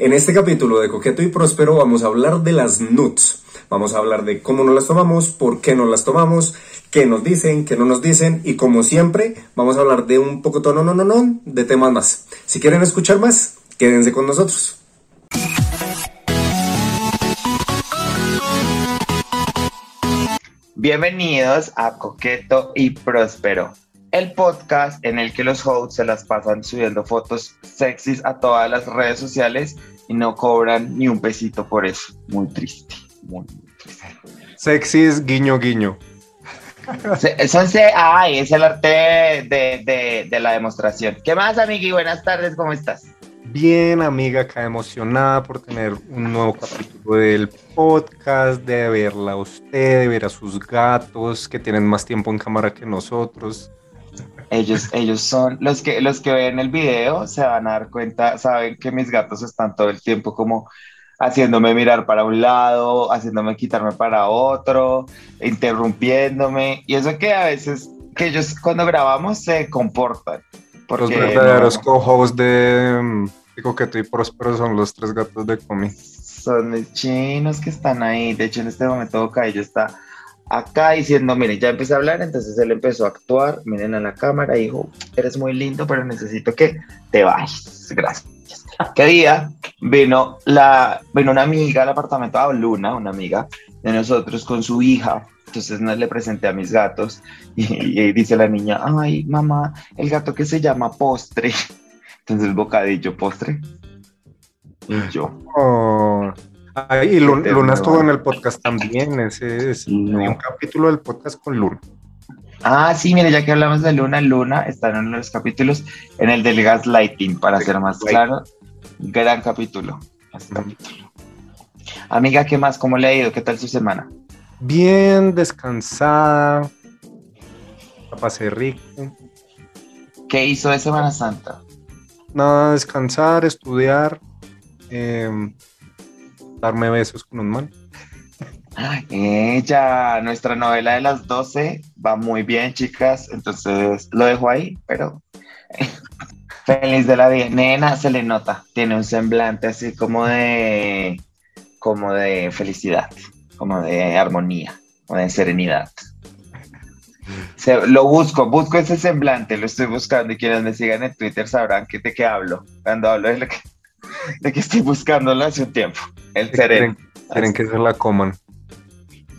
En este capítulo de Coqueto y Próspero vamos a hablar de las nuts. Vamos a hablar de cómo nos las tomamos, por qué nos las tomamos, qué nos dicen, qué no nos dicen y como siempre vamos a hablar de un poco no no no no de temas más. Si quieren escuchar más, quédense con nosotros. Bienvenidos a Coqueto y Próspero, el podcast en el que los hosts se las pasan subiendo fotos sexys a todas las redes sociales y no cobran ni un pesito por eso. Muy triste, muy, triste. Sexys, guiño, guiño. Es, ay, es el arte de, de la demostración. ¿Qué más, amigui? Buenas tardes, ¿cómo estás? Bien, amiga, acá emocionada por tener un nuevo capítulo del podcast, de verla a usted, de ver a sus gatos que tienen más tiempo en cámara que nosotros. Ellos, ellos son los que los que ven el video se van a dar cuenta, saben que mis gatos están todo el tiempo como haciéndome mirar para un lado, haciéndome quitarme para otro, interrumpiéndome y eso que a veces que ellos cuando grabamos se comportan. Porque los verdaderos co-hosts de Coqueto y Próspero son los tres gatos de Comi. Son los chinos que están ahí. De hecho, en este momento Caillo está acá diciendo, miren, ya empecé a hablar, entonces él empezó a actuar, miren a la cámara, dijo, eres muy lindo, pero necesito que te vayas. Gracias. ¿Qué día vino, la, vino una amiga al apartamento, a Luna, una amiga de nosotros, con su hija. Entonces no le presenté a mis gatos y, y dice la niña, ay, mamá, el gato que se llama postre. Entonces, bocadillo, postre. Y yo. Oh. Y Luna, estuvo en el podcast también. Ese es un capítulo del podcast con Luna. Ah, sí, mire, ya que hablamos de Luna, Luna está en los capítulos en el del gaslighting, para ser más claro. Gran capítulo. capítulo. Amiga, ¿qué más? ¿Cómo le ha ido? ¿Qué tal su semana? Bien, descansada. La pasé rico. ¿Qué hizo de Semana Santa? nada, descansar, estudiar, em, darme besos con un man. Ella, nuestra novela de las 12 va muy bien, chicas. Entonces lo dejo ahí, pero feliz de la vida. Nena se le nota, tiene un semblante así como de, como de felicidad, como de armonía, como de serenidad lo busco, busco ese semblante, lo estoy buscando y quienes me sigan en Twitter sabrán que de qué hablo, cuando hablo de, lo que, de que estoy buscándolo hace un tiempo, el sereno. Quieren, que se la coman.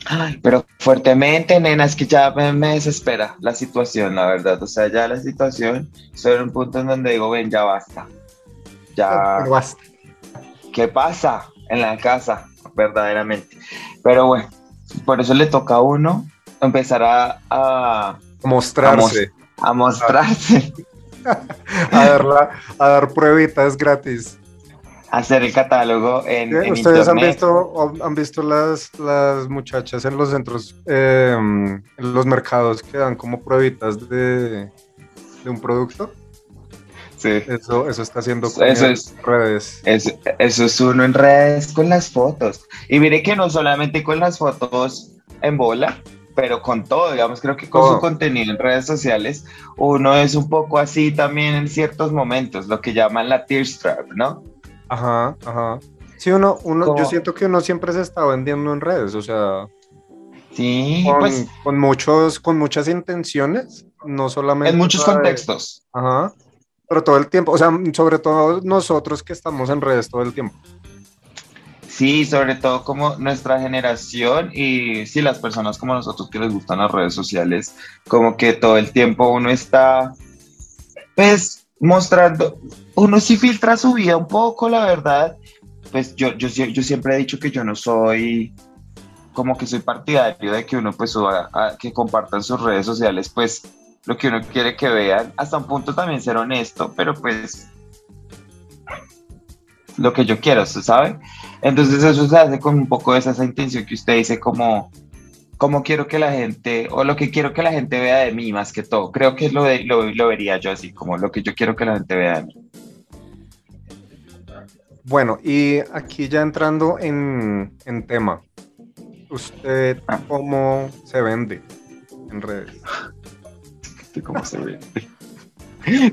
Ay, pero fuertemente, nena, es que ya me, desespera la situación, la verdad. O sea, ya la situación, estoy en un punto en donde digo, ven, ya basta. Ya. basta. ¿Qué pasa en la casa? Verdaderamente. Pero bueno, por eso le toca a uno empezará a, mostrarse. A, mostrarse. a, dar a dar pruebitas gratis. Hacer el catálogo en, ¿Ustedes han visto, han visto las, las muchachas en los centros, em, en los mercados que dan como pruebitas de, de un producto? Sí. Eso, eso está haciendo eso es, redes. Eso, eso es uno en redes con las fotos. Y mire que no solamente con las fotos en bola, pero con todo, digamos, creo que con su contenido en redes sociales, uno es un poco así también en ciertos momentos, lo que llaman la tear strap, ¿no? Ajá, ajá. Sí, uno, uno yo siento que uno siempre se está vendiendo en redes, o sea. Sí, con, pues, con muchos, con muchas intenciones, no solamente. En muchos contextos. Ajá. Pero todo el tiempo, o sea, sobre todo nosotros que estamos en redes todo el tiempo. Sí, sobre todo como nuestra generación y sí, las personas como nosotros que les gustan las redes sociales, como que todo el tiempo uno está, pues, mostrando, uno sí filtra su vida un poco, la verdad, pues yo, yo, yo siempre he dicho que yo no soy, como que soy partidario de que uno pues suba, a, que compartan sus redes sociales, pues, lo que uno quiere que vean, hasta un punto también ser honesto, pero pues, lo que yo quiero, ¿sabe? Entonces eso se hace con un poco de esa, intención que usted dice como, como quiero que la gente, o lo que quiero que la gente vea de mí más que todo. Creo que lo, lo, lo vería yo así, como lo que yo quiero que la gente vea de mí. Bueno, y aquí ya entrando en, en tema, ¿usted ah. cómo se vende en redes? ¿Cómo se vende?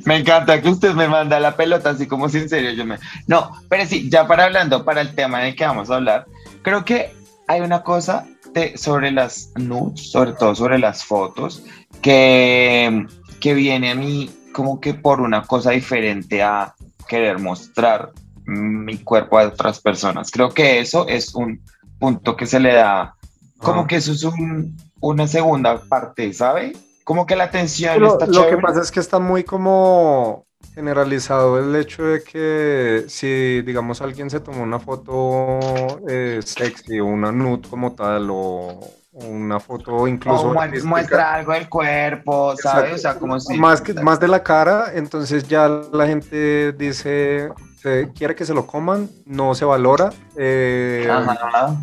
Me encanta que usted me manda la pelota así como si en serio yo me... No, pero sí, ya para hablando, para el tema en el que vamos a hablar, creo que hay una cosa de, sobre las nudes, sobre todo sobre las fotos, que, que viene a mí como que por una cosa diferente a querer mostrar mi cuerpo a otras personas. Creo que eso es un punto que se le da, como que eso es un, una segunda parte, ¿sabe? Como que la atención Lo, está lo chévere. que pasa es que está muy como generalizado el hecho de que si, digamos, alguien se tomó una foto eh, sexy o una nude como tal o una foto incluso O muestra algo del cuerpo, ¿sabes? O sea, como si... más, que, más de la cara, entonces ya la gente dice, eh, quiere que se lo coman, no se valora eh, Ajá.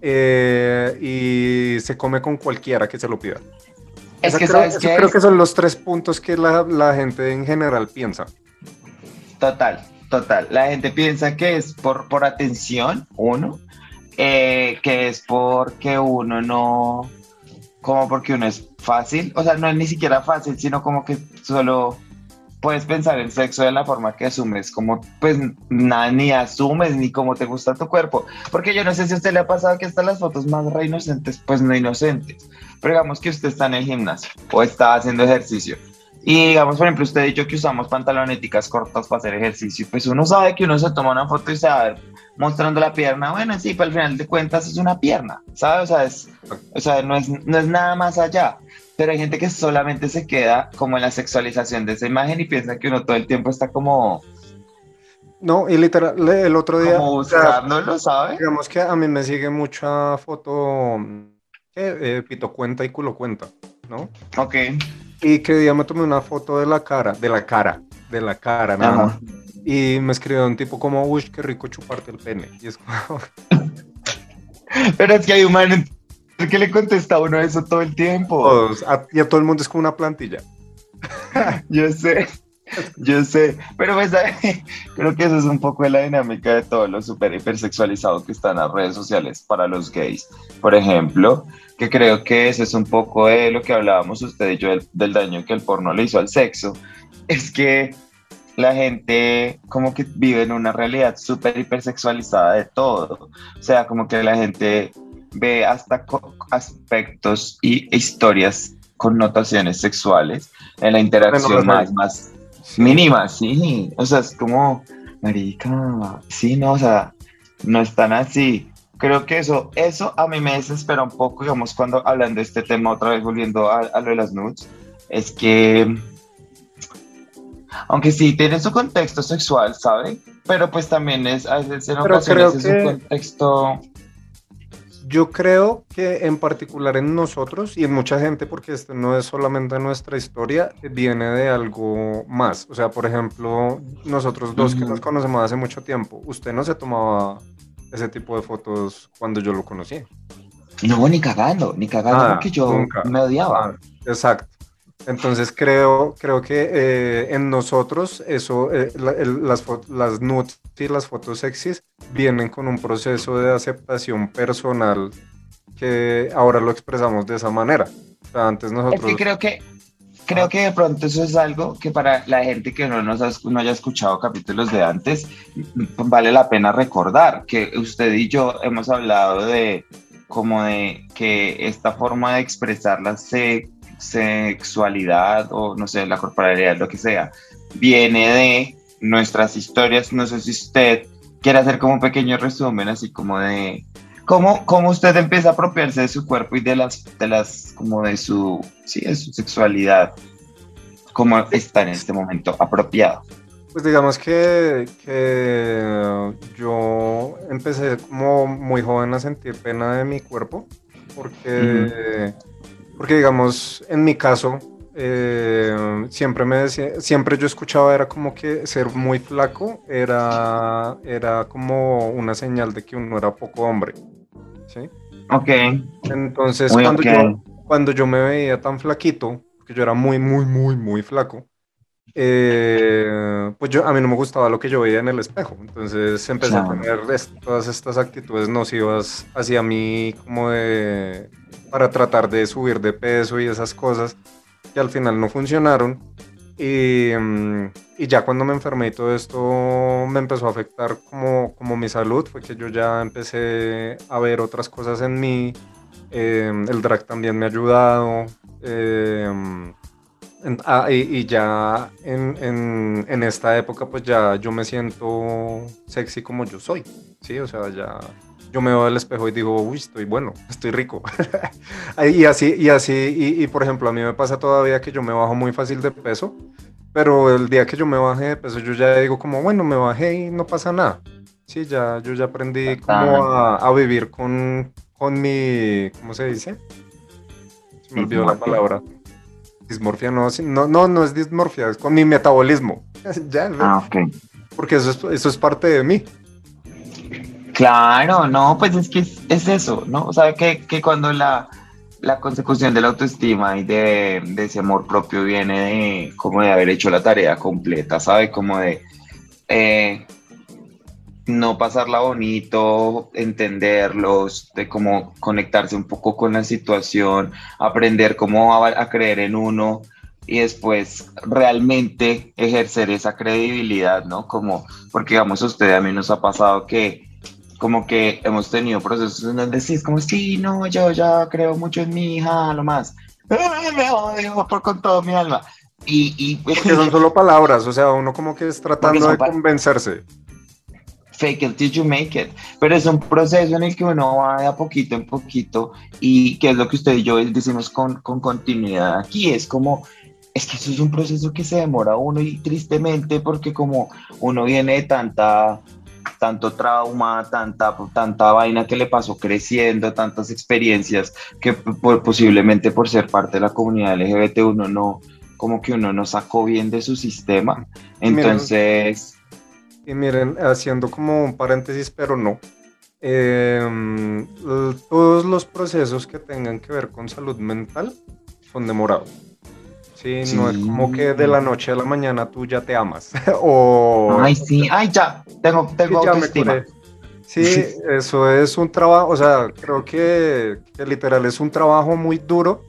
eh, y se come con cualquiera que se lo pida. Es que, creo, ¿sabes eso qué? creo es? que son los tres puntos que la, la gente en general piensa. Total, total. La gente piensa que es por, por atención, uno, eh, que es porque uno no, como porque uno es fácil, o sea, no es ni siquiera fácil, sino como que solo puedes pensar en sexo de la forma que asumes, como pues nada, ni asumes ni cómo te gusta tu cuerpo, porque yo no sé si a usted le ha pasado que están las fotos más re inocentes, pues no inocentes, pero digamos que usted está en el gimnasio o está haciendo ejercicio y digamos, por ejemplo, usted ha dicho que usamos pantaloneticas cortas para hacer ejercicio. Pues uno sabe que uno se toma una foto y se va a ver mostrando la pierna. Bueno, sí, pero al final de cuentas es una pierna, ¿sabes? O sea, es, o sea no, es, no es nada más allá. Pero hay gente que solamente se queda como en la sexualización de esa imagen y piensa que uno todo el tiempo está como, No, y literal, el otro día, como o sea, buscándolo, ¿sabes? digamos que a mí me sigue mucha foto eh, pito cuenta y culo cuenta, ¿no? Ok. Y que día me tomé una foto de la cara, de la cara, de la cara, nada Ajá. más. Y me escribió un tipo como, uy, qué rico chuparte el pene. Y es como, Pero es que hay un man que le contesta uno eso todo el tiempo. todos, a- y a todo el mundo es como una plantilla. Yo sé, yo sé, pero pues creo que eso es un poco de la dinámica de todo lo super hipersexualizado que están las redes sociales para los gays. Por ejemplo, que creo que eso es un poco de lo que hablábamos usted y yo del, del daño que el porno le hizo al sexo. Es que la gente como que vive en una realidad súper hipersexualizada de todo. O sea, como que la gente ve hasta aspectos y historias con notaciones sexuales en la interacción Bueno, más, más mínima, sí. O sea, es como, marica, sí, no, o sea, no es tan así. Creo que eso, eso a mí me desespera un poco, digamos, cuando hablando de este tema, otra vez volviendo a, a lo de las nudes, es que, aunque sí tiene su contexto sexual, ¿sabe? Pero pues también es, a veces en Pero ocasiones es que- un contexto... Yo creo que en particular en nosotros y en mucha gente, porque esto no es solamente nuestra historia, viene de algo más. O sea, por ejemplo, nosotros dos que Ujú. nos conocemos hace mucho tiempo, usted no se tomaba ese tipo de fotos cuando yo lo conocí. No, ni cagando, ni cagando, Ah, porque yo nunca. me odiaba. Ah, exacto. Entonces creo, creo que eh, en nosotros eso, eh, la- el- las, las nudes y las fotos sexys vienen con un proceso de aceptación personal que ahora lo expresamos de esa manera. O sea, antes Es nosotros... que creo que creo que de pronto eso es algo que para la gente que no nos ha- no haya escuchado capítulos de antes vale la pena recordar que usted y yo hemos hablado de como de que esta forma de expresar la se- sexualidad o no sé la corporalidad lo que sea viene de nuestras historias no sé si usted quiere hacer como un pequeño resumen así como de ¿Cómo, ¿Cómo usted empieza a apropiarse de su cuerpo y de las, de las, como de su, sí, de su sexualidad? ¿Cómo está en este momento apropiado? Pues digamos que, que yo empecé como muy joven a sentir pena de mi cuerpo, porque, porque digamos, en mi caso, eh, siempre me decía, siempre yo escuchaba era como que ser muy flaco era, era como una señal de que uno era poco hombre, ¿sí? Ok. Entonces, Muy cuando, yo, cuando yo me veía tan flaquito, que yo era muy, muy, muy, muy flaco, eh, pues yo, a mí no me gustaba lo que yo veía en el espejo. Entonces empecé Claro. a tener es- todas estas actitudes nocivas hacia mí, como de, para tratar de subir de peso y esas cosas que al final no funcionaron. Y, mm, y, ya cuando me enfermé y todo esto me empezó a afectar como, como mi salud, fue que yo ya empecé a ver otras cosas en mí. Em, el drag también me ha ayudado. Ah, y, ya en, en, en, esta época pues ya yo me siento sexy como yo soy. Sí, o sea, ya yo me veo al espejo y digo, uy, estoy bueno, estoy rico. y así, y así, y, por ejemplo, a mí me pasa todavía que yo me bajo muy fácil de peso, pero el día que yo me bajé de peso, yo ya digo como, bueno, me bajé y no pasa nada. Sí, ya, yo ya aprendí como a, vivir con, con mi, ¿cómo se dice? Se me olvidó la palabra. Dismorfia, no, no, no, no es dismorfia, es con mi metabolismo. ya, ah, ok. Porque eso es, eso es parte de mí. Claro, no, pues es que es, eso, ¿no? O sea, que, que cuando la, la, consecución de la autoestima y de, ese amor propio viene de como de haber hecho la tarea completa, ¿sabe? Como de eh, no pasarla bonito, entenderlos, de cómo conectarse un poco con la situación, aprender cómo a, a creer en uno y después realmente ejercer esa credibilidad, ¿no? Como, porque digamos, a usted a mí nos ha pasado que como que hemos tenido procesos en donde es como, sí, no, yo ya creo mucho en mi hija, lo más. Me odio por con todo mi alma. Y, y que son solo palabras, o sea, uno como que es tratando de convencerse. Fake it till you make it. Pero es un proceso en el que uno va de a poquito en poquito y que es lo que usted y yo decimos con, con continuidad aquí. Es como, es que eso es un proceso que se demora uno y tristemente porque como uno viene de tanta tanto trauma, tanta, tanta vaina que le pasó creciendo, tantas experiencias que posiblemente por ser parte de la comunidad LGBT uno no, como que uno no sacó bien de su sistema. Entonces... Y miren, haciendo como un paréntesis, pero no. Em, todos los procesos que tengan que ver con salud mental son demorados. Sí, no es como que de la noche a la mañana tú ya te amas. o... Ay, sí, ay, ya, tengo, tengo autoestima. Sí, eso es un trabajo, o sea, creo que, literal es un trabajo muy duro,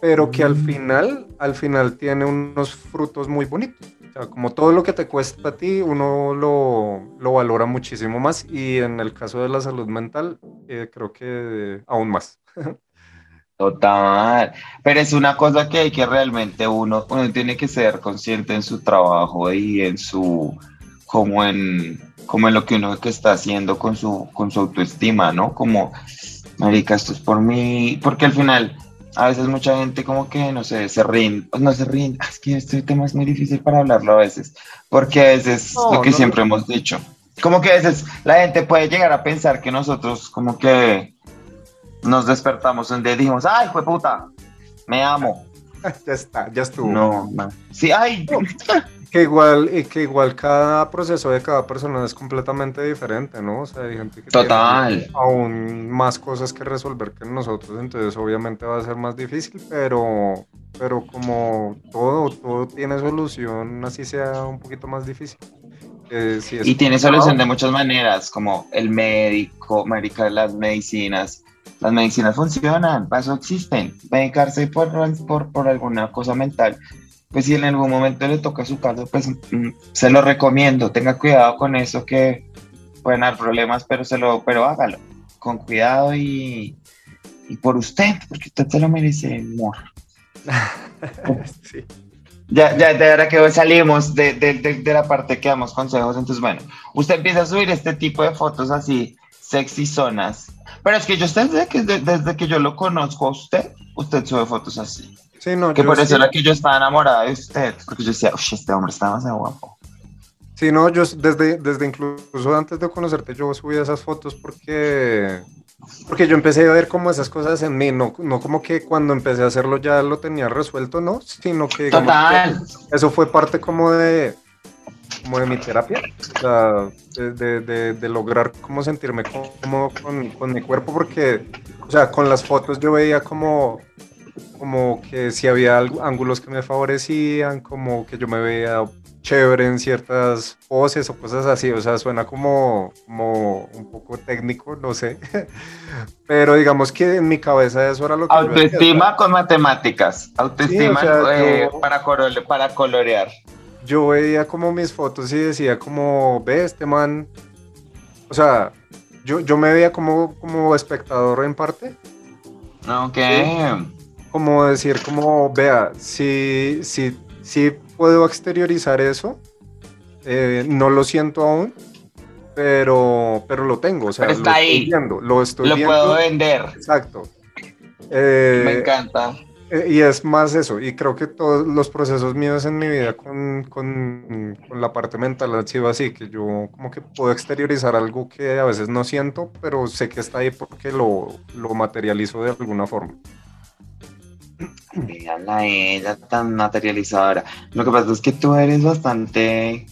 pero que al mm. final, al final tiene unos frutos muy bonitos. Sea, como todo lo que te cuesta a ti, uno lo, lo valora muchísimo más y en el caso de la salud mental, eh, creo que aún más. Total, pero es una cosa que hay que realmente uno, uno tiene que ser consciente en su trabajo y en su, como en, como en lo que uno que está haciendo con su, con su autoestima, ¿no? Como, marica, esto es por mí, porque al final, a veces mucha gente como que, no sé, se rinde, no se rinde, ah, es que este tema es muy difícil para hablarlo a veces, porque a veces lo que siempre hemos dicho, como que a veces la gente puede llegar a pensar que nosotros como que nos despertamos un día y dijimos, ay, fue puta, me amo. ya está, ya estuvo. No, Sí, ay. Que igual, y que igual cada proceso de cada persona es completamente diferente, ¿no? O sea, hay gente que Total. tiene aún más cosas que resolver que nosotros, entonces obviamente va a ser más difícil, pero, pero como todo, todo tiene solución, así sea un poquito más difícil. y tiene solución de muchas maneras, como el médico, médica, las medicinas, las medicinas funcionan, para eso existen. Medicarse por, por, por alguna cosa mental, pues si en algún momento le toca su caso, pues mm, se lo recomiendo. Tenga cuidado con eso que pueden dar problemas, pero, se lo, pero hágalo con cuidado y, y por usted, porque usted se lo merece, amor. sí. Ya, ya, de ahora que hoy salimos de, de, de, la parte que damos consejos, entonces bueno, usted empieza a subir este tipo de fotos así, sexy zonas, pero es que yo desde que, desde que yo lo conozco a usted, usted sube fotos así. Sí, no, que por eso era que yo estaba enamorada de usted, porque yo decía, uy, este hombre está más guapo. Sí, no, yo desde, desde incluso antes de conocerte, yo subía esas fotos porque, porque yo empecé a ver como esas cosas en mí, no, no como que cuando empecé a hacerlo ya lo tenía resuelto, ¿no? Sino que, Total. eso fue parte como de, como de mi terapia, o sea, de, de, de, lograr como sentirme cómodo con, con, mi cuerpo, porque, o sea, con las fotos yo veía como, como que si había ángulos que me favorecían, como que yo me veía chévere en ciertas poses o cosas así, o sea, suena como, como un poco técnico, no sé, pero digamos que en mi cabeza eso era lo que... Autoestima con matemáticas, autoestima eh, para, para colorear. Yo veía como mis fotos y decía como, ve, este man, o sea, yo, yo me veía como, como espectador en parte. Ok. Como decir, como, vea, si, si, si puedo exteriorizar eso, eh, no lo siento aún, pero, pero lo tengo, o sea, está lo ahí. estoy viendo, lo estoy lo puedo vender. Exacto. Me eh, encanta. Eh, y es más eso, y creo que todos los procesos míos en mi vida con, con, con, la parte mental han sido así, que yo como que puedo exteriorizar algo que a veces no siento, pero sé que está ahí porque lo, lo materializo de alguna forma. Vean ella tan materializadora. Lo que pasa es que tú eres bastante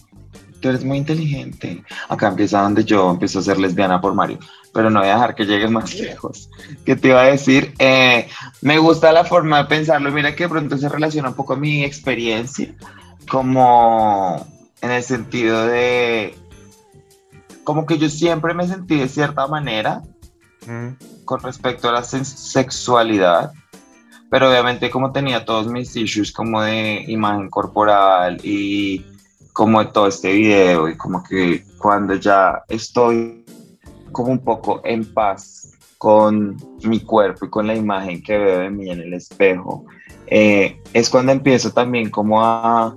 tú eres muy inteligente. Acá empieza donde yo empiezo a ser lesbiana por Mario, pero no voy a dejar que llegues más lejos. ¿Qué te iba a decir? Eh, me gusta la forma de pensarlo. Mira que de pronto se relaciona un poco a mi experiencia, como en el sentido de, como que yo siempre me sentí de cierta manera con respecto a la sexualidad. Pero obviamente como tenía todos mis issues como de imagen corporal y como de todo este video y como que cuando ya estoy como un poco en paz con mi cuerpo y con la imagen que veo de mí en el espejo, eh, es cuando empiezo también como a,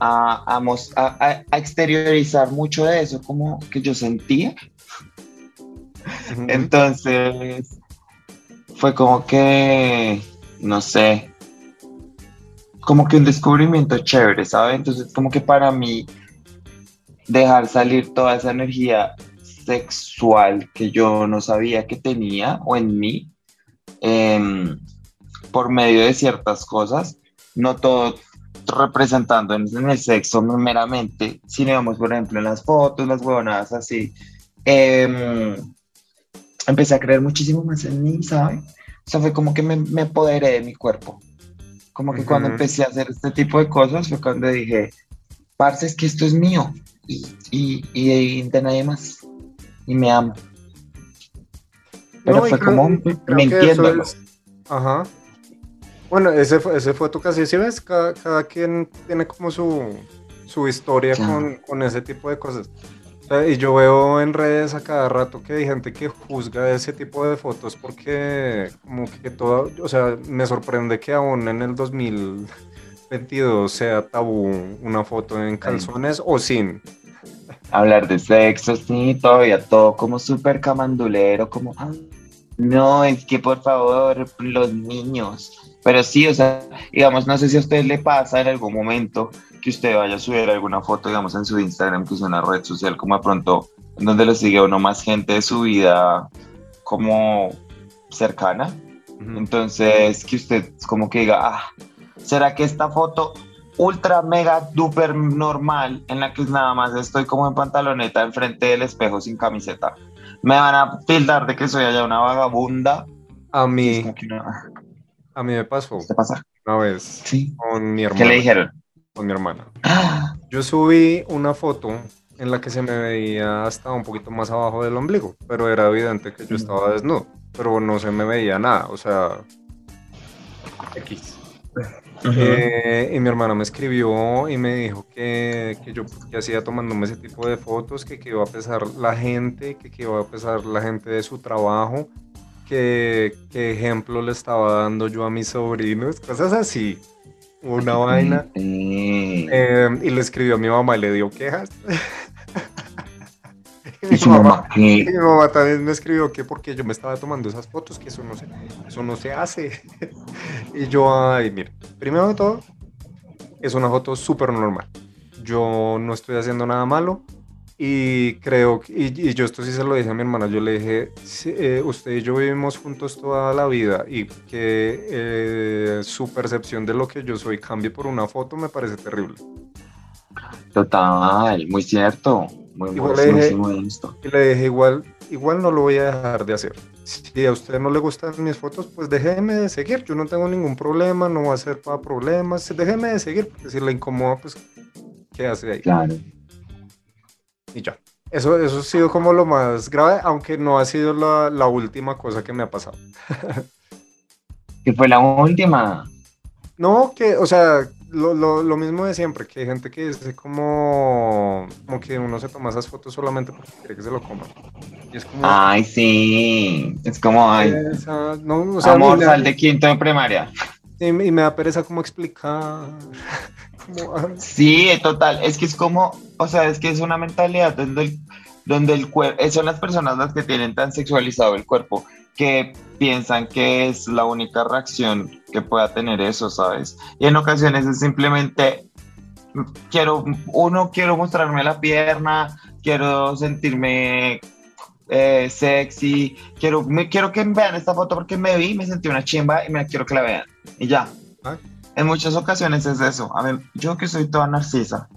a, a, a, exteriorizar mucho de eso, como que yo sentía. Entonces, fue como que, no sé, como que un descubrimiento chévere, ¿sabes? Entonces, como que para mí, dejar salir toda esa energía sexual que yo no sabía que tenía o en mí, em, por medio de ciertas cosas, no todo representando en, el sexo meramente, si vemos, por ejemplo, en las fotos, las huevonadas así, em, empecé a creer muchísimo más en mí, ¿sabes? O sea, fue como que me, me apoderé de mi cuerpo. Como que cuando empecé a hacer este tipo de cosas fue cuando dije, parce, es que esto es mío y, y, de nadie más. Y me amo. Pero fue como, me entiendo. Ajá. Bueno, ese fue, ese fue tu caso. Si ves, cada, cada, quien tiene como su, su historia con, con, ese tipo de cosas. Y yo veo en redes a cada rato que hay gente que juzga ese tipo de fotos porque como que todo, o sea, me sorprende que aún en el 2022 sea tabú una foto en calzones o sin. Hablar de sexo, sí, todavía todo como súper camandulero, como, no, es que por favor, los niños. Pero sí, o sea, digamos, no sé si a usted le pasa en algún momento que usted vaya a subir alguna foto, digamos, en su Instagram, que es una red social, como de pronto, en donde le sigue uno más gente de su vida como cercana. Entonces, que usted como que diga, ah, ¿será que esta foto ultra, mega, duper normal, en la que nada más estoy como en pantaloneta enfrente del espejo sin camiseta, me van a tildar de que soy allá una vagabunda? A mí, a mí me pasó. ¿Qué pasa? Una vez sí. con mi hermano. ¿Qué le dijeron? Con mi hermana. Yo subí una foto en la que se me veía hasta un poquito más abajo del ombligo, pero era evidente que yo estaba desnudo, pero no se me veía nada, o sea, X. Eh, y mi hermana me escribió y me dijo que, que yo que hacía tomándome ese tipo de fotos, que, que iba a pesar la gente, que, que iba a pesar la gente de su trabajo, que, que ejemplo le estaba dando yo a mis sobrinos, cosas así una vaina. Em, y le escribió a mi mamá y le dio quejas. y, su mamá, mi mamá también me escribió que porque yo me estaba tomando esas fotos, que eso no se, eso no se hace. y yo, ay, mire, primero de todo, es una foto súper normal. Yo no estoy haciendo nada malo. Y creo, y, y, yo esto sí se lo dije a mi hermana, yo le dije, eh, usted y yo vivimos juntos toda la vida y que eh, su percepción de lo que yo soy cambie por una foto me parece terrible. Total, muy cierto, muy, igual le dije, Y le dije, igual, igual no lo voy a dejar de hacer. Si a usted no le gustan mis fotos, pues déjeme de seguir, yo no tengo ningún problema, no va a ser para problemas, déjeme de seguir, porque si le incomoda, pues ¿Qué hace ahí? Claro. Y ya. Eso, eso ha sido como lo más grave, aunque no ha sido la, la última cosa que me ha pasado. ¿Qué fue la última? No, que, o sea, lo, lo, lo mismo de siempre, que hay gente que dice como, como que uno se toma esas fotos solamente porque quiere que se lo coman. Y es como, Ay, sí. Es como, ay, esa- no, o sea, amor, sal de quinto de primaria. Y, me y me da pereza como explicar. ah, Sí, total. Es que es como, o sea, es que es una mentalidad donde el, donde el cuerpo, son las personas las que tienen tan sexualizado el cuerpo que piensan que es la única reacción que pueda tener eso, ¿sabes? Y en ocasiones es simplemente, mm, quiero, uno, quiero mostrarme la pierna, quiero sentirme eh, sexy, quiero, me, quiero que vean esta foto porque me vi, me sentí una chimba y me quiero que la vean. Y ya. Ah. En muchas ocasiones es eso. A ver, yo que soy toda narcisa,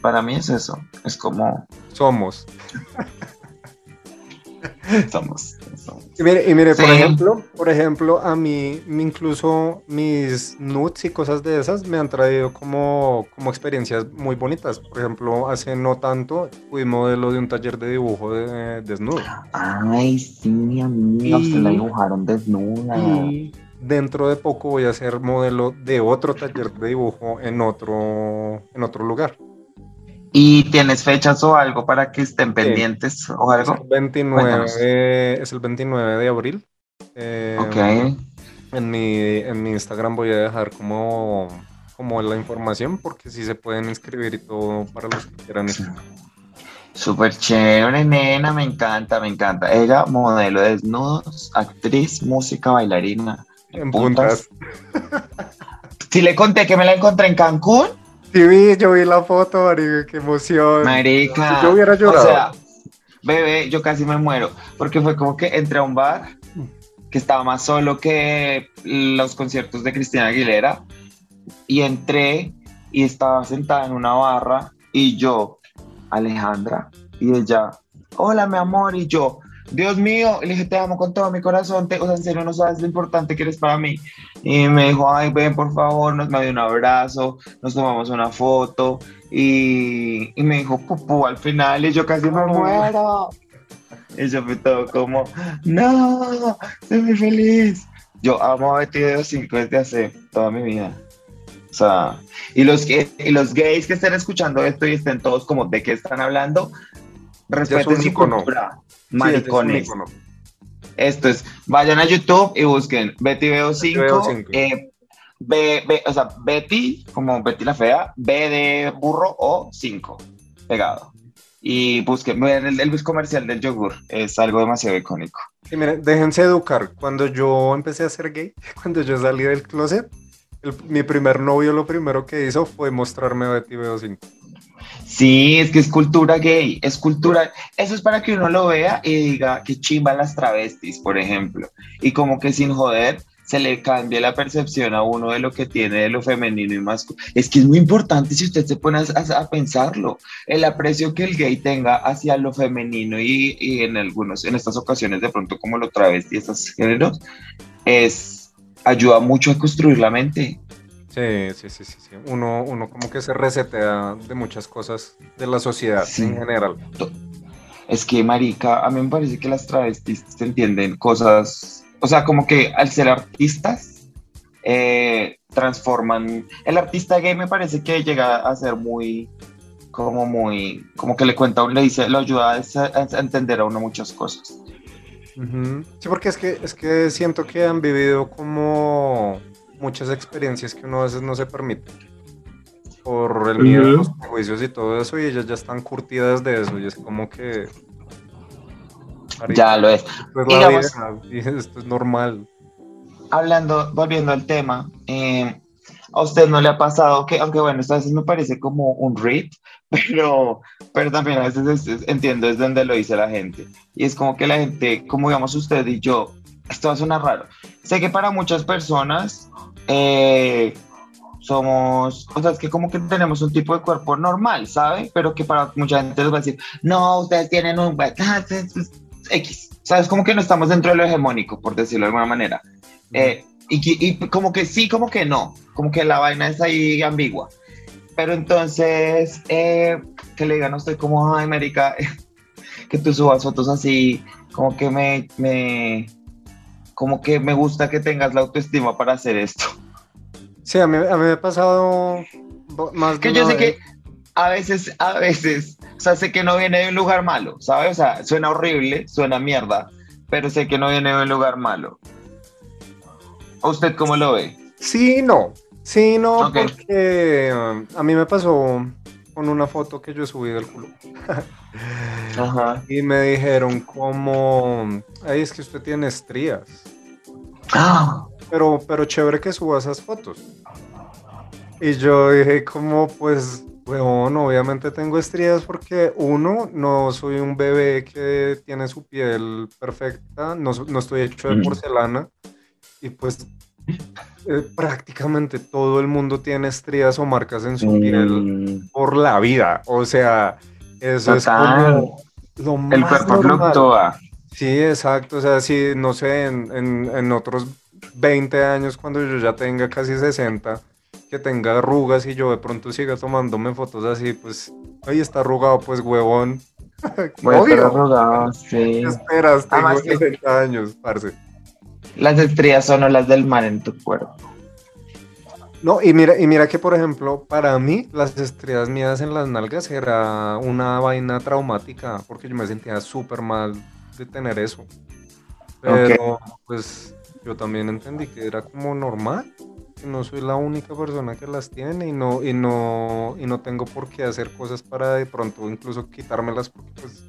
para mí es eso. Es como somos. somos. Y mire, y mire, por ejemplo, por ejemplo, a mí incluso mis nudes y cosas de esas me han traído como, como experiencias muy bonitas. Por ejemplo, hace no tanto fui modelo de un taller de dibujo de desnudo. Ay, sí, mi amiga, Y- la dibujaron desnuda. Y dentro de poco voy a ser modelo de otro taller de dibujo en otro, en otro lugar. ¿Y tienes fechas o algo para que estén pendientes o Es algo? el 29, Cuéntanos. es el 29 de abril. Eh, Ok. En mi, en mi Instagram voy a dejar como, como la información porque si se pueden inscribir y todo para los que quieran. ir. Súper chévere, nena, me encanta, me encanta. Ella, modelo de desnudos, actriz, música, bailarina. En puntas. puntas. Si le conté que me la encontré en Cancún, Sí, vi, yo vi la foto, marica, qué emoción. marica. Si yo hubiera llorado. O sea, bebé, yo casi me muero, porque fue como que entré a un bar que estaba más solo que los conciertos de Cristina Aguilera y entré y estaba sentada en una barra y yo, Alejandra, y ella, hola mi amor, y yo, Dios mío, le dije, te amo con todo mi corazón, te, o sea, en serio no sabes lo importante que eres para mí. Y me dijo, ay, ven por favor, nos me dio un abrazo, nos tomamos una foto y, y me dijo, pupú al final, y yo casi me muero. Y yo fui todo como, no, estoy muy feliz. Yo amo a Betty de 5 desde hace toda mi vida. O sea, y los, y los gays que estén escuchando esto y estén todos como, ¿de qué están hablando? Respeten su ícono. cultura. Sí, es. Esto es, vayan a YouTube y busquen Betty Veo 5, Veo cinco. eh, B, B- o sea, Betty, como Betty la Fea, B de burro o 5, pegado. Y busquen, vean el, el comercial del yogur, es algo demasiado icónico. Y miren, déjense educar. Cuando yo empecé a ser gay, cuando yo salí del closet, el- mi primer novio lo primero que hizo fue mostrarme Betty Veo 5. Sí, es que es cultura gay, es cultura, eso es para que uno lo vea y diga que chimba las travestis, por ejemplo, y como que sin joder se le cambia la percepción a uno de lo que tiene de lo femenino y masculino. Es que es muy importante si usted se pone a- a pensarlo, el aprecio que el gay tenga hacia lo femenino y, y en algunos, en estas ocasiones de pronto como lo travesti, estos géneros, es, ayuda mucho a construir la mente. Sí, sí, sí, sí, sí. Uno, uno como que se resetea de muchas cosas de la sociedad Sí. en general. Es que, marica, a mí me parece que las travestis se entienden cosas, o sea, como que al ser artistas, eh, transforman, el artista gay me parece que llega a ser muy, como muy, como que le cuenta, le dice, lo ayuda a, entender a uno muchas cosas. Sí, porque es que, es que siento que han vivido como muchas experiencias que uno a veces no se permite. Por el miedo, Ujú. los prejuicios y todo eso, y ellas ya están curtidas de eso, y es como que. Ya lo es. Esto es la Digamos- vida, y esto es normal. Hablando, volviendo al tema, eh, a usted no le ha pasado que, aunque bueno, esto a veces me parece como un read, pero, pero también a veces es- es- entiendo es donde lo dice la gente. Y es como que la gente, como digamos usted y yo, esto va a sonar raro. Sé que para muchas personas eh, somos, o sea, es que como que tenemos un tipo de cuerpo normal, ¿sabe? Pero que para mucha gente les va a decir, no, ustedes tienen un ah, X, ¿sabes? Como que no estamos dentro de lo hegemónico, por decirlo de alguna manera. Eh, y, y como que sí, como que no, como que la vaina es ahí ambigua. pero entonces, eh, que le digan a usted como, ay, América, que tú subas fotos así, como que me, me, como que me gusta que tengas la autoestima para hacer esto. Sí, a mí, a mí me ha pasado más Que de yo sé que a veces, a veces, o sea, sé que no viene de un lugar malo, ¿sabes? O sea, suena horrible, suena mierda, pero sé que no viene de un lugar malo. ¿O ¿Usted cómo lo ve? Sí, no. Sí, no, porque um, a mí me pasó con una foto que yo subí del culo. Ajá. Y me dijeron como, ay, es que usted tiene estrías. Ah, Pero, pero chévere que suba esas fotos. Y yo dije como, pues, weón, obviamente tengo estrías porque uno, no soy un bebé que tiene su piel perfecta, no, no estoy hecho de Mm. porcelana. Y pues eh, prácticamente todo el mundo tiene estrías o marcas en su piel mm, por la vida. O sea, eso es Total. como lo el más cuerpo normal. fluctúa. Sí, exacto. O sea, si, no sé, en, en- en otros 20 años, cuando yo ya tenga casi 60, que tenga arrugas y yo de pronto siga tomándome fotos así, pues, ahí está arrugado, pues, huevón. Obvio. arrugado, sí. ¿Qué esperas? Tengo Además que- 60 años, parce. Las estrías son las del mar en tu cuerpo. No, y mira, y mira que, por ejemplo, para mí, las estrías mías en las nalgas era una vaina traumática, porque yo me sentía súper mal de tener eso. Pero, pues, yo también entendí que era como normal, que no soy la única persona que las tiene y no, y no, y no tengo por qué hacer cosas para de pronto incluso quitármelas, porque, pues,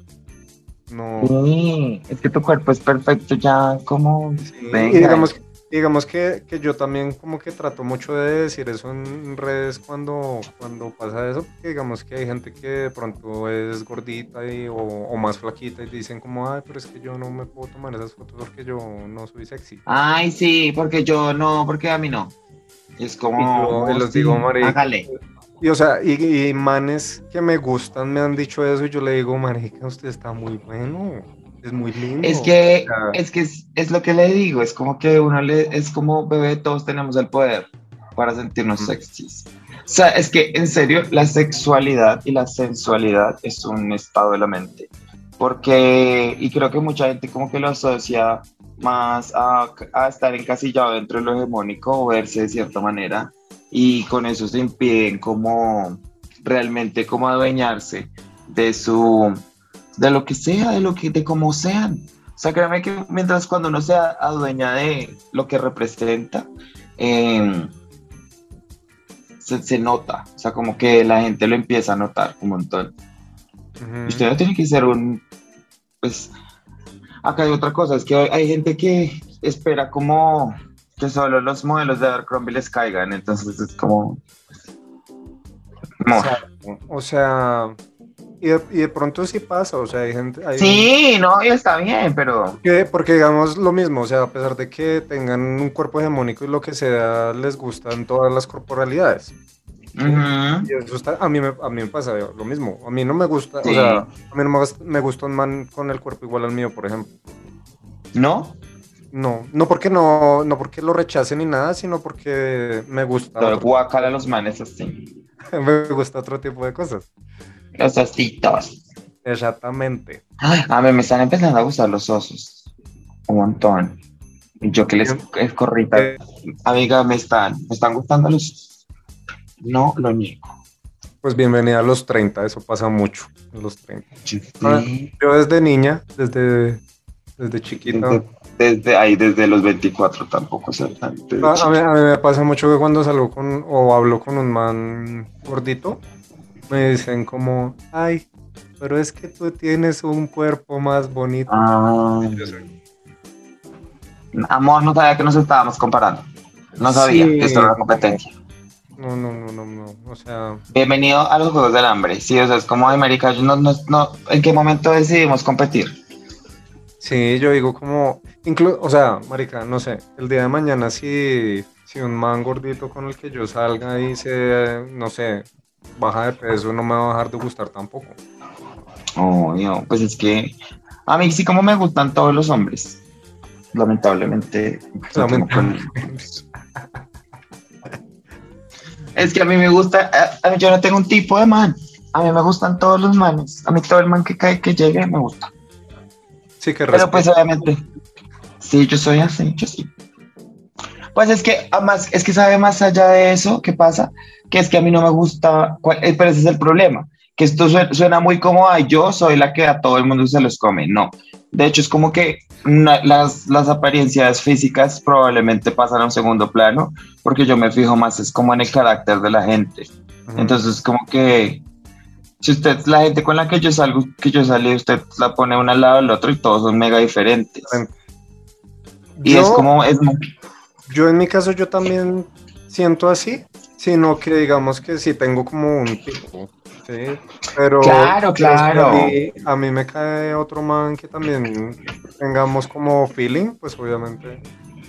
no... Sí, es que tu cuerpo es perfecto ya como... Sí, Venga. y digamos, digamos que, que yo también como que trato mucho de decir eso en redes cuando, cuando pasa eso, porque digamos que hay gente que de pronto es gordita y, o, o más flaquita y dicen como, ay, pero es que yo no me puedo tomar esas fotos porque yo no soy sexy. Ay, sí, porque yo no, porque a mí no. Es como... Y yo- y los sí, digo, Hágale. Y o sea, y, y manes que me gustan me han dicho eso y yo le digo, marica, usted está muy bueno, es muy lindo. Es que, O sea, es que es, es lo que le digo, es como que uno le, es como bebé, todos tenemos el poder para sentirnos Ujú. sexys. O sea, es que en serio, la sexualidad y la sensualidad es un estado de la mente. Porque, y creo que mucha gente como que lo asocia más a, a estar encasillado dentro de lo hegemónico o verse de cierta manera. Y con eso se impiden como realmente como adueñarse de su, de lo que sea, de lo que, de cómo sean. O sea, créeme que mientras cuando uno sea adueña de lo que representa, eh, se, se nota. O sea, como que la gente lo empieza a notar un montón. ujú. Usted no tiene que ser un, pues, acá hay otra cosa, es que hay, gente que espera como que solo los modelos de Abercrombie les caigan, entonces es como... No. Exacto. O sea, y de, y de pronto sí pasa, o sea, hay gente... Hay Sí, no, y está bien, pero... que- porque digamos lo mismo, o sea, a pesar de que tengan un cuerpo hegemónico y lo que sea, les gustan todas las corporalidades. Ujú. Y eso está, a, mí me, a mí me pasa lo mismo. A mí no me gusta, Sí. o sea, a mí no me, me gusta un man con el cuerpo igual al mío, por ejemplo. ¿No? No, no porque no, no porque lo rechacen ni nada, sino porque me gusta, Todo otro, guacala los manes así. me gusta otro tipo de cosas. Los ostitos. Exactamente. Ay, a mí me están empezando a gustar los osos. Un montón. Yo que les es corrita. Eh, Amiga, me están, me están gustando los osos. No lo niego. Pues bienvenida a los 30, eso pasa mucho en los 30. Sí. Ah, Yo desde niña, desde, desde chiquita, Desde, desde ahí, desde los 24 tampoco ser tan... a, a mí, a mí me pasa mucho que cuando salgo con o hablo con un man gordito, me dicen como, ay, pero es que tú tienes un cuerpo más bonito. Ah, amor, no sabía que nos estábamos comparando. No sabía Sí. que esto era una competencia. No, no, no, no, no, o sea, Bienvenido a los Juegos del Hambre. Sí, o sea, es como, América, no, no, no, ¿en qué momento decidimos competir? sí, yo digo como, incluso, o sea, marica, no sé, el día de mañana si, si un man gordito con el que yo salga y se, no sé, baja de peso, no me va a dejar de gustar tampoco. Oh, yo, pues es que a mí sí como me gustan todos los hombres. Lamentablemente. no. Es que a mí me gusta, a, mí yo no tengo un tipo de man. A mí me gustan todos los manes. A mí todo el man que cae, que llegue, me gusta. Sí, que Pero pues obviamente, sí, yo soy así, yo sí. Pues es que, además, es que sabe más allá de eso, ¿qué pasa? Que es que a mí no me gusta, eh, pero ese es el problema, que esto suena, muy como, ay, yo soy la que a todo el mundo se los come. No, de hecho es como que las, las apariencias físicas probablemente pasan a un segundo plano, porque yo me fijo más, es como en el carácter de la gente. Entonces, como que si usted, la gente con la que yo salgo, que yo salí, usted la pone una al lado del otro y todos son mega diferentes. y es como, es yo en mi caso yo también siento así, sino que digamos que sí tengo como un tipo, ¿sí? Pero claro, claro. A mí, me cae otro man que también tengamos como feeling, pues obviamente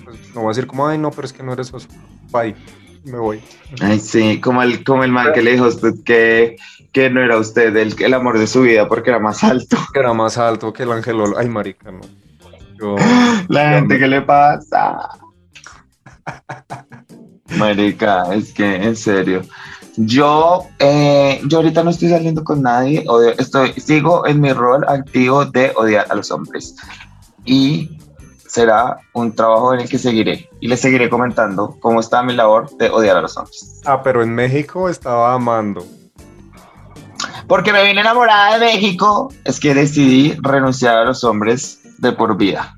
pues, no voy a decir como, ay no, pero es que no eres oso, bye, me voy. Ay sí, como el, como el man que le dijo usted que, que no era usted el, el amor de su vida porque era más alto. Era más alto que el ángel, ay marica, no. La gente, ¿qué le pasa? Marica, es que en serio. Yo, eh, yo ahorita no estoy saliendo con nadie, estoy, sigo en mi rol activo de odiar a los hombres. Y será un trabajo en el que seguiré. Y les seguiré comentando cómo está mi labor de odiar a los hombres. Ah, pero en México estaba amando. Porque me vine enamorada de México, es que decidí renunciar a los hombres de por vida.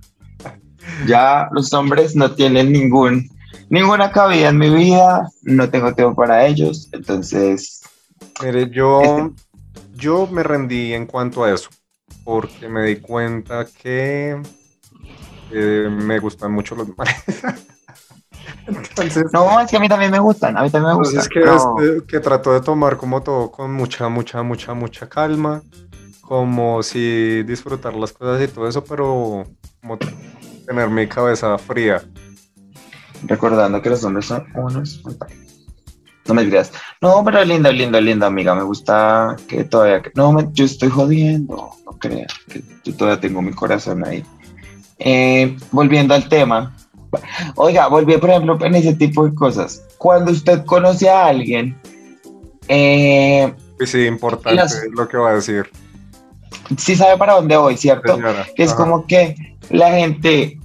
Ya los hombres no tienen ningún ninguna cabida en mi vida, no tengo tiempo para ellos, entonces... Mire, yo, yo me rendí en cuanto a eso, porque me di cuenta que me gustan mucho los males. Entonces, no, es que a mí también me gustan, a mí también me gustan. Es que, este, que trato de tomar como todo con mucha, mucha, mucha, mucha calma, como si disfrutar las cosas y todo eso, pero como tener mi cabeza fría. Recordando que los hombres son unos. No me digas. No, pero lindo, lindo, lindo, amiga. Me gusta que todavía. No, yo estoy jodiendo. No creas. Yo todavía tengo mi corazón ahí. Eh, volviendo al tema. Oiga, volví, por ejemplo, en ese tipo de cosas. Cuando usted conoce a alguien. Eh, sí, importante lo que va a decir. Sí sabe para dónde voy, ¿cierto? Que es como que la gente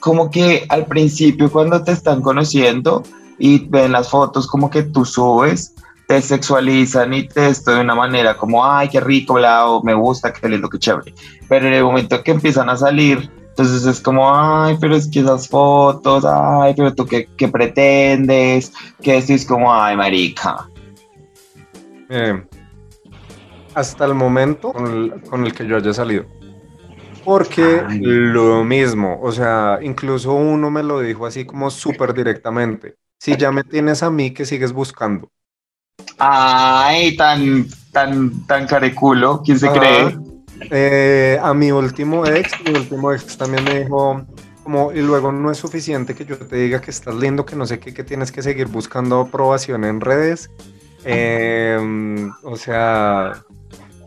como que al principio cuando te están conociendo y ven las fotos como que tú subes, te sexualizan y te esto de una manera como, ay, qué rico, bla, me gusta, qué lindo, qué chévere. Pero en el momento que empiezan a salir, entonces es como, ay, pero es que esas fotos, ay, pero tú qué, qué pretendes, que esto es como, ay, marica. Eh, hasta el momento con el que yo haya salido porque lo mismo, o sea, incluso uno me lo dijo así como súper directamente. Si ya me tienes a mí, que sigues buscando? Ay, tan, tan, tan careculo, ¿quién se cree? Eh, a mi último ex, mi último ex también me dijo, como, y luego no es suficiente que yo te diga que estás lindo, que no sé qué, que tienes que seguir buscando aprobación en redes. Em, o sea,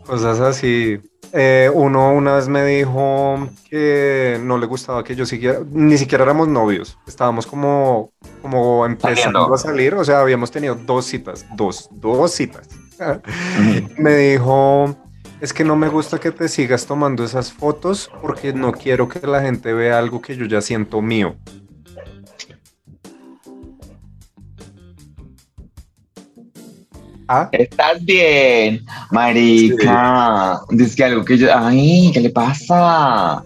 cosas así. Eh, uno una vez me dijo que no le gustaba que yo siguiera, ni siquiera éramos novios, estábamos como, como empezando a salir, o sea, habíamos tenido dos citas, dos, dos citas. me dijo, es que no me gusta que te sigas tomando esas fotos porque no quiero que la gente vea algo que yo ya siento mío. ¿Ah? Estás bien, marica. Dice que algo que yo. Ay, ¿qué le pasa?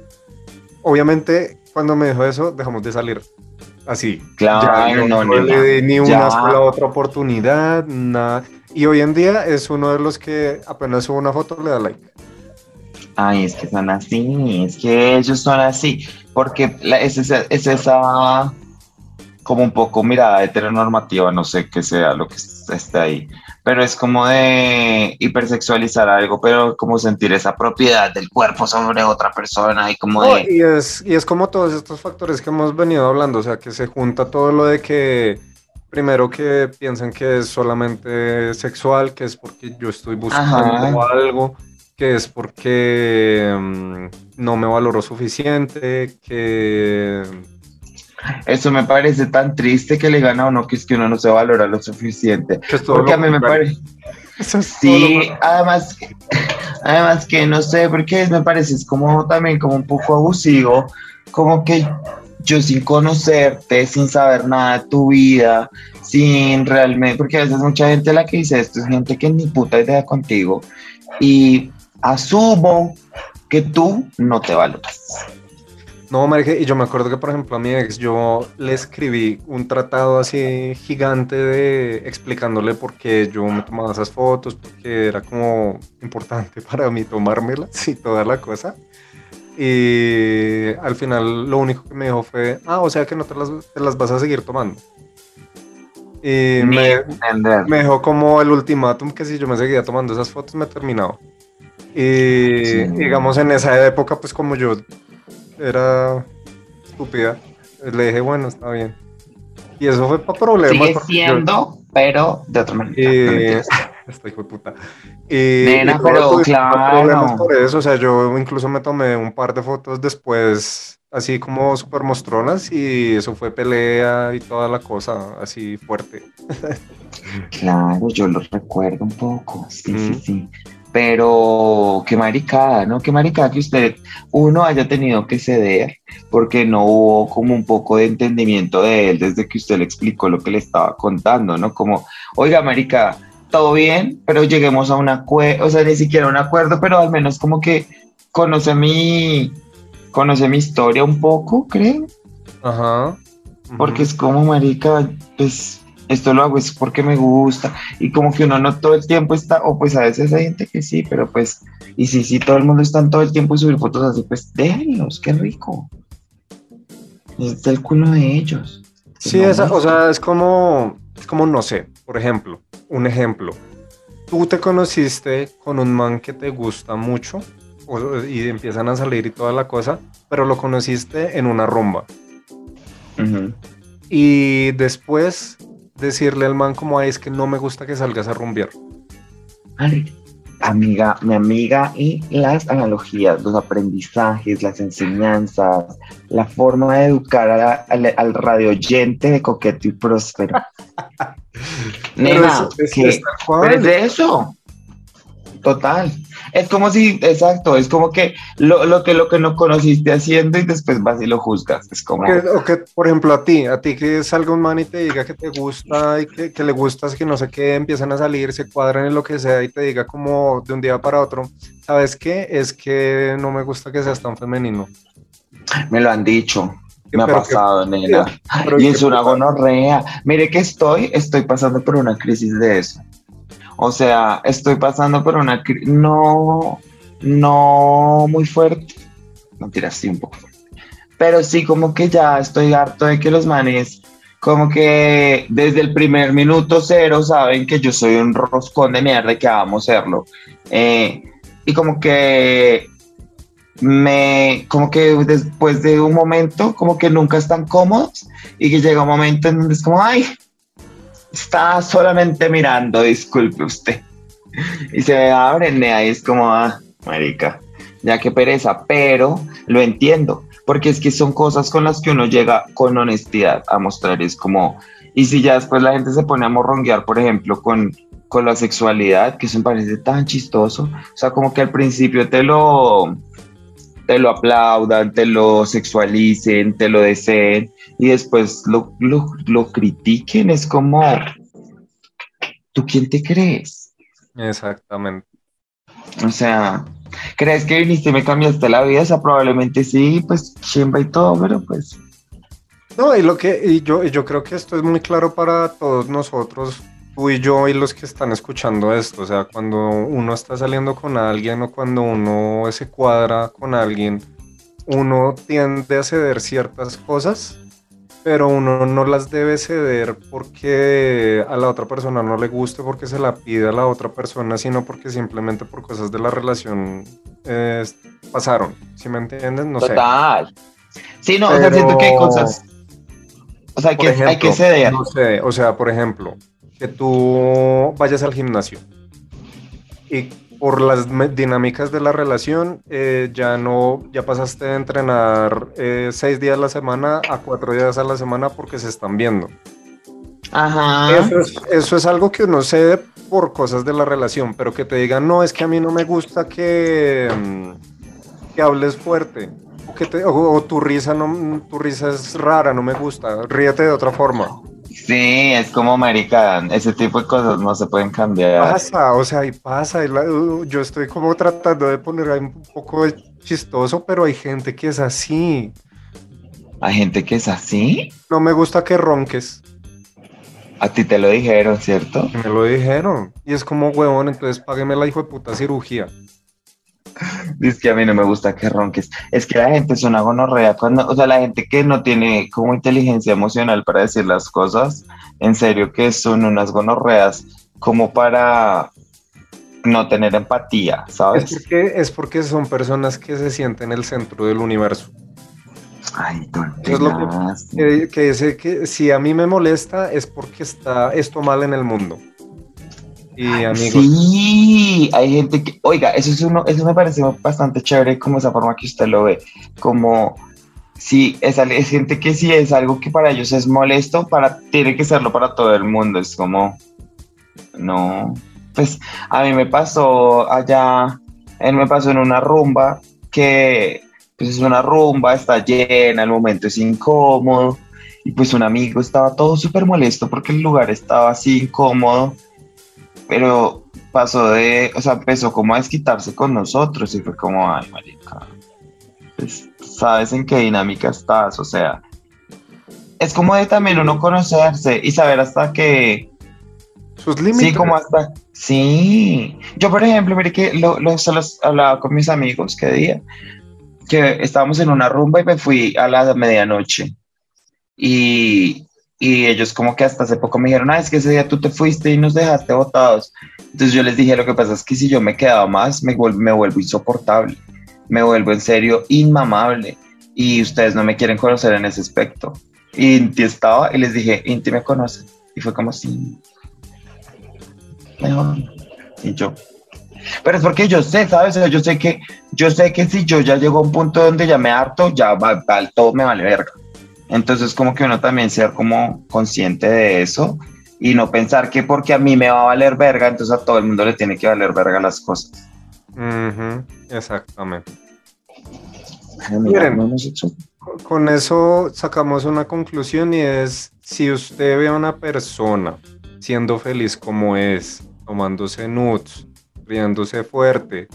Obviamente, cuando me dijo eso, dejamos de salir. Así. Claro, no, no, le di ni una sola otra oportunidad, nada. Y hoy en día es uno de los que apenas sube una foto le da like. Ay, es que son así, es que ellos son así, porque es, esa, es esa como un poco mirada heteronormativa, no sé qué sea lo que esté ahí, pero es como de hipersexualizar algo, pero como sentir esa propiedad del cuerpo sobre otra persona y como de... y, es, y es como todos estos factores que hemos venido hablando, o sea, que se junta todo lo de que primero que piensan que es solamente sexual, que es porque yo estoy buscando algo, que es porque mm, no me valoro suficiente, que Eso me parece tan triste que le gana a uno que es que uno no se valora lo suficiente. Porque a mí me parece. Sí, además, además que no sé, porque me parece es como también como un poco abusivo, como que yo sin conocerte, sin saber nada de tu vida, sin realmente, porque a veces mucha gente la que dice esto es gente que ni puta idea contigo y asumo que tú no te valoras. No, marica, y yo me acuerdo que, por ejemplo, a mi ex yo le escribí un tratado así gigante de explicándole por qué yo me tomaba esas fotos, porque era como importante para mí tomármelas y toda la cosa. Y al final lo único que me dijo fue, ah, o sea que no te las, vas a seguir tomando. Y me, me, dejó como el ultimátum que si yo me seguía tomando esas fotos me terminaba. Y digamos en esa época, pues como yo era estúpida, le dije, bueno, está bien. Y eso fue para problemas. Sigue siendo, pero de otra manera. Estoy de puta. Y, Nena, pero claro. Por eso, o sea, yo incluso me tomé un par de fotos después, así como súper mostronas, y eso fue pelea y toda la cosa, así fuerte. claro, yo lo recuerdo un poco. Sí, sí, sí. Pero qué maricada, ¿no? Qué maricada que usted, uno, haya tenido que ceder porque no hubo como un poco de entendimiento de él desde que usted le explicó lo que le estaba contando, ¿no? Como, oiga, marica, todo bien, pero lleguemos a un acuerdo, o sea, ni siquiera un acuerdo, pero al menos como que conoce mi, conoce mi historia un poco, creo. Ajá. Porque es como, marica, pues esto lo hago es porque me gusta y como que uno no todo el tiempo está, o pues a veces hay gente que sí, pero pues, y si sí, todo el mundo está todo el tiempo y subir fotos así, pues déjenlos, qué rico. Es del culo de ellos. Sí, esa, o sea, es como, es como, no sé, por ejemplo, un ejemplo. Tú te conociste con un man que te gusta mucho y empiezan a salir y toda la cosa, pero lo conociste en una rumba. Y después decirle al man como es que no me gusta que salgas a rumbear. amiga, mi amiga y las analogías, los aprendizajes, las enseñanzas, la forma de educar al, al radio oyente de coqueto y próspero. Nena, es, de eso. Total. Es como si, exacto, es como que lo, que lo que no conociste haciendo y después vas y lo juzgas. Es como. o que, por ejemplo, a ti, a ti que salga un man y te diga que te gusta y que, que le gustas, que no sé qué, empiezan a salir, se cuadran en lo que sea y te diga como de un día para otro, ¿sabes qué? Es que no me gusta que seas tan femenino. Me lo han dicho. Me ha pasado, nena. y es una gonorrea. Mire que estoy, estoy pasando por una crisis de eso. O sea, estoy pasando por una crisis, no, no muy fuerte. No tiras sí un poco fuerte. Pero sí como que ya estoy harto de que los manes, como que desde el primer minuto cero saben que yo soy un roscón de mierda y que vamos a hacerlo. Eh, y como que me, como que después de un momento, como que nunca están cómodos y que llega un momento en donde es como, ay, está solamente mirando, disculpe usted. Y se abren ahí es como, ah, marica, ya que pereza, pero lo entiendo, porque es que son cosas con las que uno llega con honestidad a mostrar, es como, y si ya después la gente se pone a morronguear, por ejemplo, con, con la sexualidad, que eso me parece tan chistoso, o sea, como que al principio te lo te lo aplaudan, te lo sexualicen, te lo deseen y después lo, lo, critiquen. Es como, ¿tú quién te crees? Exactamente. O sea, ¿crees que viniste y me cambiaste la vida? O sea, probablemente sí, pues chimba y todo, pero pues... No, y lo que, y yo, y yo creo que esto es muy claro para todos nosotros, tú y yo y los que están escuchando esto, o sea, cuando uno está saliendo con alguien o cuando uno se cuadra con alguien, uno tiende a ceder ciertas cosas, pero uno no las debe ceder porque a la otra persona no le guste, porque se la pide a la otra persona, sino porque simplemente por cosas de la relación eh, pasaron. ¿Sí me entienden? No Total. Sí, no, o sea, siento que hay cosas. O sea, que hay que ceder. No o sea, por ejemplo, que tú vayas al gimnasio y por las dinámicas de la relación, eh, ya no, ya pasaste de entrenar eh, seis días a la semana a cuatro días a la semana porque se están viendo. Ajá. Eso es, algo que uno cede por cosas de la relación, pero que te digan, no, es que a mí no me gusta que, mm, que hables fuerte, o, que o, tu, risa no, tu risa es rara, no me gusta, ríete de otra forma. Sí, es como marica, ese tipo de cosas no se pueden cambiar. Pasa, o sea, y pasa, uh, yo estoy como tratando de poner ahí un poco chistoso, pero hay gente que es así. ¿Hay gente que es así? No me gusta que ronques. A ti te lo dijeron, ¿cierto? Me lo dijeron. Y es como, huevón, entonces págueme la hijo de puta cirugía. Dice que a mí no me gusta que ronques. Es que la gente es una gonorrea. Cuando, o sea, la gente que no tiene como inteligencia emocional para decir las cosas, en serio que son unas gonorreas como para no tener empatía, ¿sabes? Es porque, es porque son personas que se sienten el centro del universo. Ay, es lo que, que, dice que si a mí me molesta es porque está esto mal en el mundo. Sí, hay gente que, oiga, eso es uno, eso me parece bastante chévere como esa forma que usted lo ve, como si es, es gente que si es algo que para ellos es molesto, para, tiene que serlo para todo el mundo, es como, no, pues a mí me pasó allá, él me pasó en una rumba que pues es una rumba, está llena, el momento es incómodo, y pues un amigo estaba todo súper molesto porque el lugar estaba así incómodo, pero pasó de, o sea, empezó como a desquitarse con nosotros y fue como, ay, marica, pues, sabes en qué dinámica estás, o sea, es como de también uno conocerse y saber hasta que... Sus límites. Sí, como hasta... Sí. Yo, por ejemplo, mire que lo, lo, se los hablaba con mis amigos que día, que estábamos en una rumba y me fui a la medianoche. Y, y ellos como que hasta hace poco me dijeron, ah, es que ese día tú te fuiste y nos dejaste botados. Entonces yo les dije, lo que pasa es que si yo me quedaba más, me, vuelvo, me vuelvo insoportable, me vuelvo en serio inmamable y ustedes no me quieren conocer en ese aspecto. Y Inti estaba y les dije, Inti me conoce. Y fue como, sí, mejor. Y yo, pero es porque yo sé, ¿sabes? Yo sé que, yo sé que si yo ya llego a un punto donde ya me harto, ya va, todo me vale verga. Entonces, como que uno también sea como consciente de eso y no pensar que porque a mí me va a valer verga, entonces a todo el mundo le tiene que valer verga las cosas. Exactamente. Miren, con eso sacamos una conclusión y es, si usted ve a una persona siendo feliz como es, tomándose nudes, riéndose fuerte,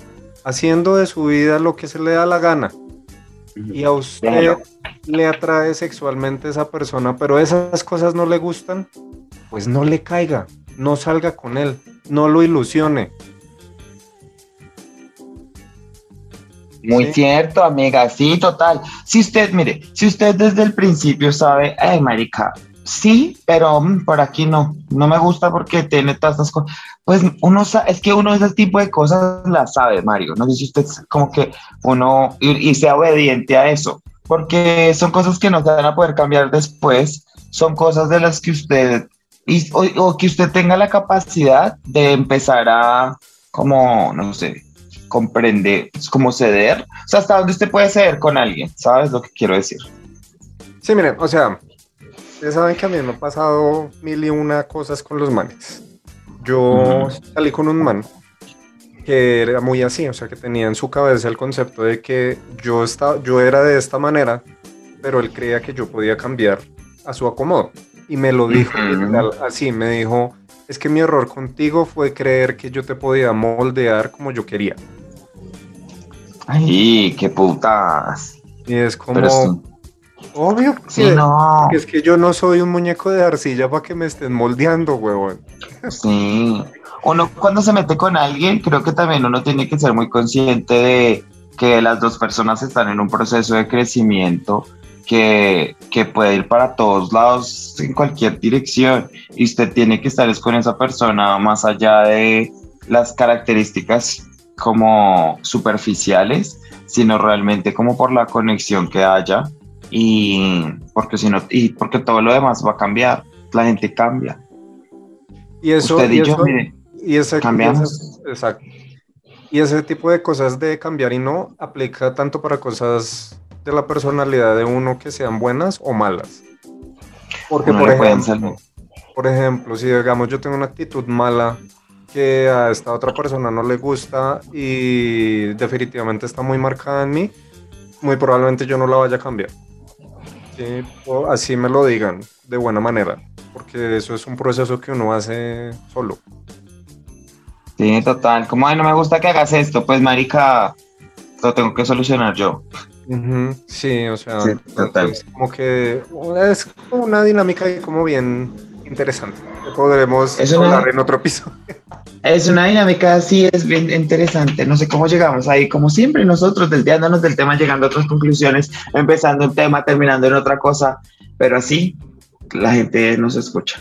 haciendo de su vida lo que se le da la gana, y a usted le atrae sexualmente esa persona, pero esas cosas no le gustan, pues no le caiga, no salga con él, no lo ilusione. Muy cierto, amiga, sí, total. Si usted, mire, si usted desde el principio sabe, ay, marica, sí, pero mm, por aquí no, no me gusta porque tiene todas estas cosas. Pues uno es que uno ese tipo de cosas las sabe, Mario. No sé si usted como que uno y, sea obediente a eso, porque son cosas que no se van a poder cambiar después, son cosas de las que usted y, o, que usted tenga la capacidad de empezar a como no sé comprender, como ceder, o sea, hasta dónde usted puede ceder con alguien, ¿sabes lo que quiero decir? Sí, miren, o sea, Ustedes saben que a mí me ha pasado mil y una cosas con los manes. Yo salí con un man que era muy así, o sea, que tenía en su cabeza el concepto de que yo, estaba, yo era de esta manera, pero él creía que yo podía cambiar a su acomodo. Y me lo dijo así, me dijo, es que mi error contigo fue creer que yo te podía moldear como yo quería. Ay, qué putas. Y es como... Obvio. Sí, no. Es que yo no soy un muñeco de arcilla para que me estén moldeando, huevón. Sí. Uno cuando se mete con alguien, creo que también uno tiene que ser muy consciente de que las dos personas están en un proceso de crecimiento que, que puede ir para todos lados en cualquier dirección. Y usted tiene que estar con esa persona más allá de las características como superficiales, sino realmente como por la conexión que haya y porque si no y porque todo lo demás va a cambiar. La gente cambia y eso Usted y, yo, mire, y cambiamos exacto Y ese tipo de cosas de cambiar y no aplica tanto para cosas de la personalidad de uno que sean buenas o malas. Porque, Uno por ejemplo, por ejemplo, si digamos yo tengo una actitud mala que a esta otra persona no le gusta y definitivamente está muy marcada en mí, muy probablemente yo no la vaya a cambiar. Sí, así me lo digan de buena manera, porque eso es un proceso que uno hace solo. Sí, total. Como, ay, no me gusta que hagas esto, pues, marica, lo tengo que solucionar yo. Sí, o sea, Sí, total. es como que es como una dinámica como bien interesante. que Podremos Es una- en otro episodio. Es una dinámica así, es bien interesante. No sé cómo llegamos ahí, como siempre nosotros, desviándonos del tema, llegando a otras conclusiones, empezando un tema, terminando en otra cosa, pero así la gente nos escucha.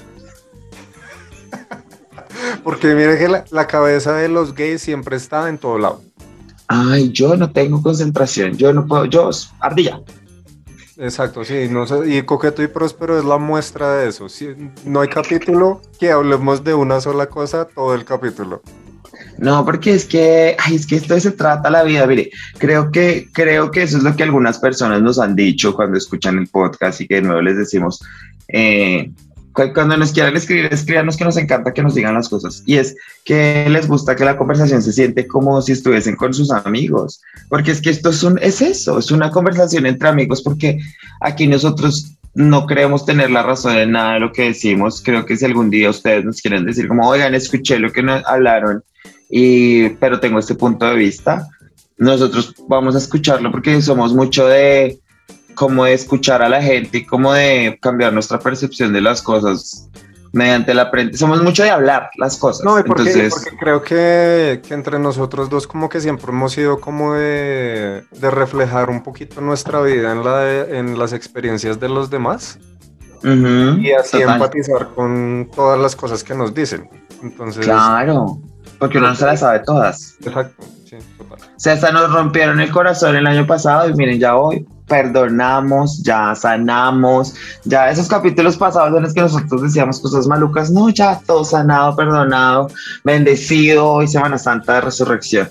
Porque mire que la, la cabeza de los gays siempre está en todo lado. Ay, yo no tengo concentración, yo no puedo, yo, ardilla. Exacto, sí, no sé, y Coqueto y Próspero es la muestra de eso. Sí, no hay capítulo que hablemos de una sola cosa todo el capítulo. No, porque es que, ay, es que esto se trata la vida. Mire, creo que, creo que eso es lo que algunas personas nos han dicho cuando escuchan el podcast y que de nuevo les decimos, eh, cu- cuando nos quieran escribir, escríbanos que nos encanta que nos digan las cosas. Y es que les gusta que la conversación se siente como si estuviesen con sus amigos. Porque es que esto es, un, es eso, es una conversación entre amigos, porque aquí nosotros no creemos tener la razón en nada de lo que decimos. Creo que si algún día ustedes nos quieren decir como, oigan, escuché lo que nos hablaron, y, pero tengo este punto de vista, nosotros vamos a escucharlo porque somos mucho de como de escuchar a la gente y como de cambiar nuestra percepción de las cosas mediante la frente. Somos mucho de hablar las cosas. No, y porque, Entonces, porque creo que, que entre nosotros dos como que siempre hemos sido como de, de reflejar un poquito nuestra vida en, la de- en las experiencias de los demás y así total. empatizar con todas las cosas que nos dicen. Entonces, Claro, porque uno no se las sabe todas. exacto, sí, total. O sea, hasta nos rompieron el corazón el año pasado y miren, ya hoy perdonamos, ya sanamos, ya esos capítulos pasados en los que nosotros decíamos cosas malucas, no, ya todo sanado, perdonado, bendecido, hoy Semana Santa de Resurrección.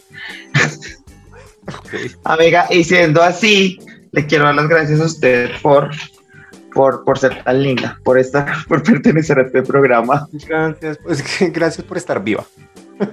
Amiga, y siendo así, le quiero dar las gracias a usted por, por, por ser tan linda, por estar, por pertenecer a este programa. Gracias, pues, gracias por estar viva.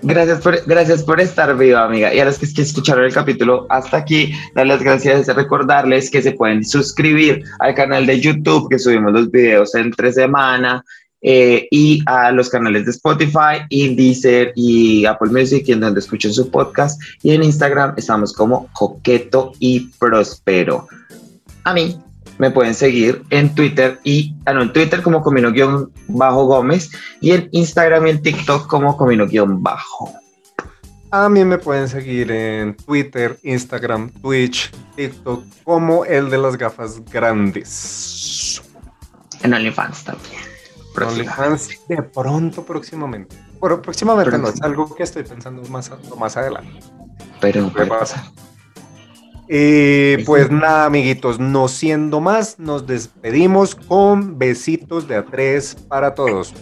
Gracias por, gracias por estar viva, amiga. Y a los que, escucharon el capítulo hasta aquí, darles gracias, recordarles que se pueden suscribir al canal de YouTube, que subimos los videos entre semana, eh, y a los canales de Spotify, y Deezer y Apple Music, en donde escuchen su podcast. Y en Instagram estamos como Coqueto y Prospero. A mí me pueden seguir en Twitter y, ah, no, en Twitter como Comino-Gómez y en Instagram y en TikTok como Comino-Bajo. A mí me pueden seguir en Twitter, Instagram, Twitch, TikTok, como el de las gafas grandes. En OnlyFans también. OnlyFans de pronto próximamente. Bueno, próximamente no, es algo que estoy pensando más, más adelante. Pero ¿Qué puede pasa? Y pues nada, amiguitos, no siendo más, nos despedimos con besitos de a tres para todos.